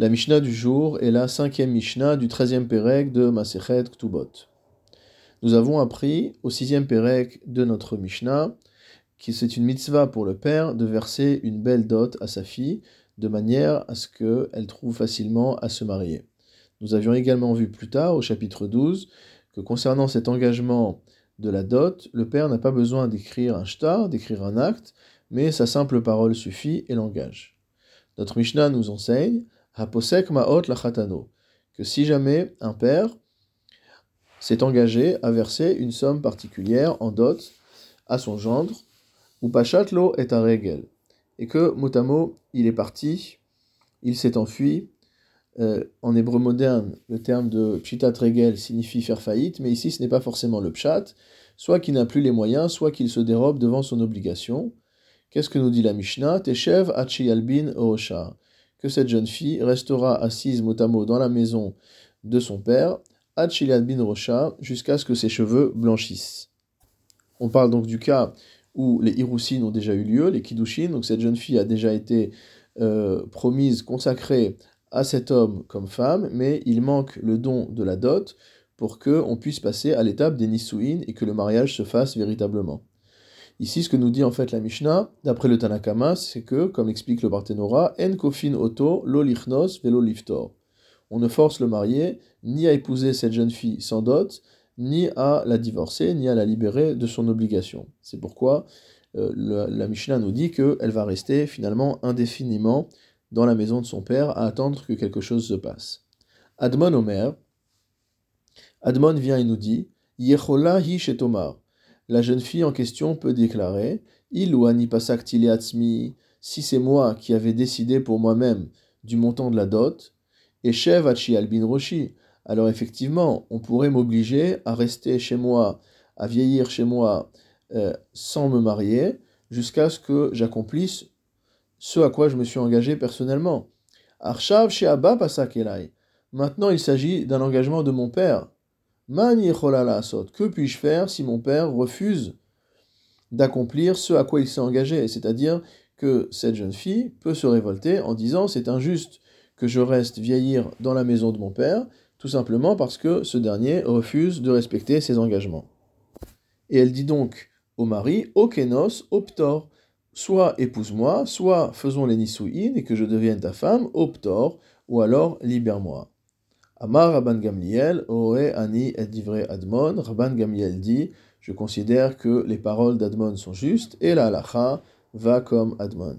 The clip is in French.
La Mishnah du jour est la cinquième Mishnah du treizième Pérec de Masechet Ktubot. Nous avons appris au sixième Pérec de notre Mishnah que c'est une mitzvah pour le père de verser une belle dot à sa fille de manière à ce qu'elle trouve facilement à se marier. Nous avions également vu plus tard au chapitre 12 que concernant cet engagement de la dot, le père n'a pas besoin d'écrire un shtar, d'écrire un acte, mais sa simple parole suffit et l'engage. Notre Mishnah nous enseigne Que si jamais un père s'est engagé à verser une somme particulière en dot à son gendre, ou pachatlo est un régel, et que motamo il est parti, il s'est enfui. Euh, en hébreu moderne, le terme de pshitat regel signifie faire faillite, mais ici ce n'est pas forcément le pshat, soit qu'il n'a plus les moyens, soit qu'il se dérobe devant son obligation. Qu'est-ce que nous dit la Mishnah? Teshev achi albin que cette jeune fille restera assise mot à mot dans la maison de son père, Achiliad bin Rocha, jusqu'à ce que ses cheveux blanchissent. On parle donc du cas où les Hiroussines ont déjà eu lieu, les Kiddushin, donc cette jeune fille a déjà été euh, promise, consacrée à cet homme comme femme, mais il manque le don de la dot pour qu'on puisse passer à l'étape des Nisuin et que le mariage se fasse véritablement. Ici, ce que nous dit en fait la Mishnah, d'après le Tanakama, c'est que, comme explique le Barthénora, en kofin oto lo lichnos velo liftor. On ne force le marié ni à épouser cette jeune fille sans dot, ni à la divorcer, ni à la libérer de son obligation. C'est pourquoi euh, la Mishnah nous dit qu'elle va rester finalement indéfiniment dans la maison de son père à attendre que quelque chose se passe. Admon Omer, Admon vient et nous dit Yechola hi shetomar la jeune fille en question peut déclarer Il ou si c'est moi qui avais décidé pour moi-même du montant de la dot, et Shev albin roshi, alors effectivement, on pourrait m'obliger à rester chez moi, à vieillir chez moi, euh, sans me marier, jusqu'à ce que j'accomplisse ce à quoi je me suis engagé personnellement. Arshav Abba Pasakelai. Maintenant, il s'agit d'un engagement de mon père. Que puis-je faire si mon père refuse d'accomplir ce à quoi il s'est engagé? C'est-à-dire que cette jeune fille peut se révolter en disant c'est injuste que je reste vieillir dans la maison de mon père, tout simplement parce que ce dernier refuse de respecter ses engagements. Et elle dit donc au mari, Okenos, optor, soit épouse-moi, soit faisons les nisouïnes et que je devienne ta femme, optor, ou alors libère-moi. Amar Rabban Gamliel, Oe Ani et Divrei Admon. Rabban Gamliel dit Je considère que les paroles d'Admon sont justes et la halacha va comme Admon.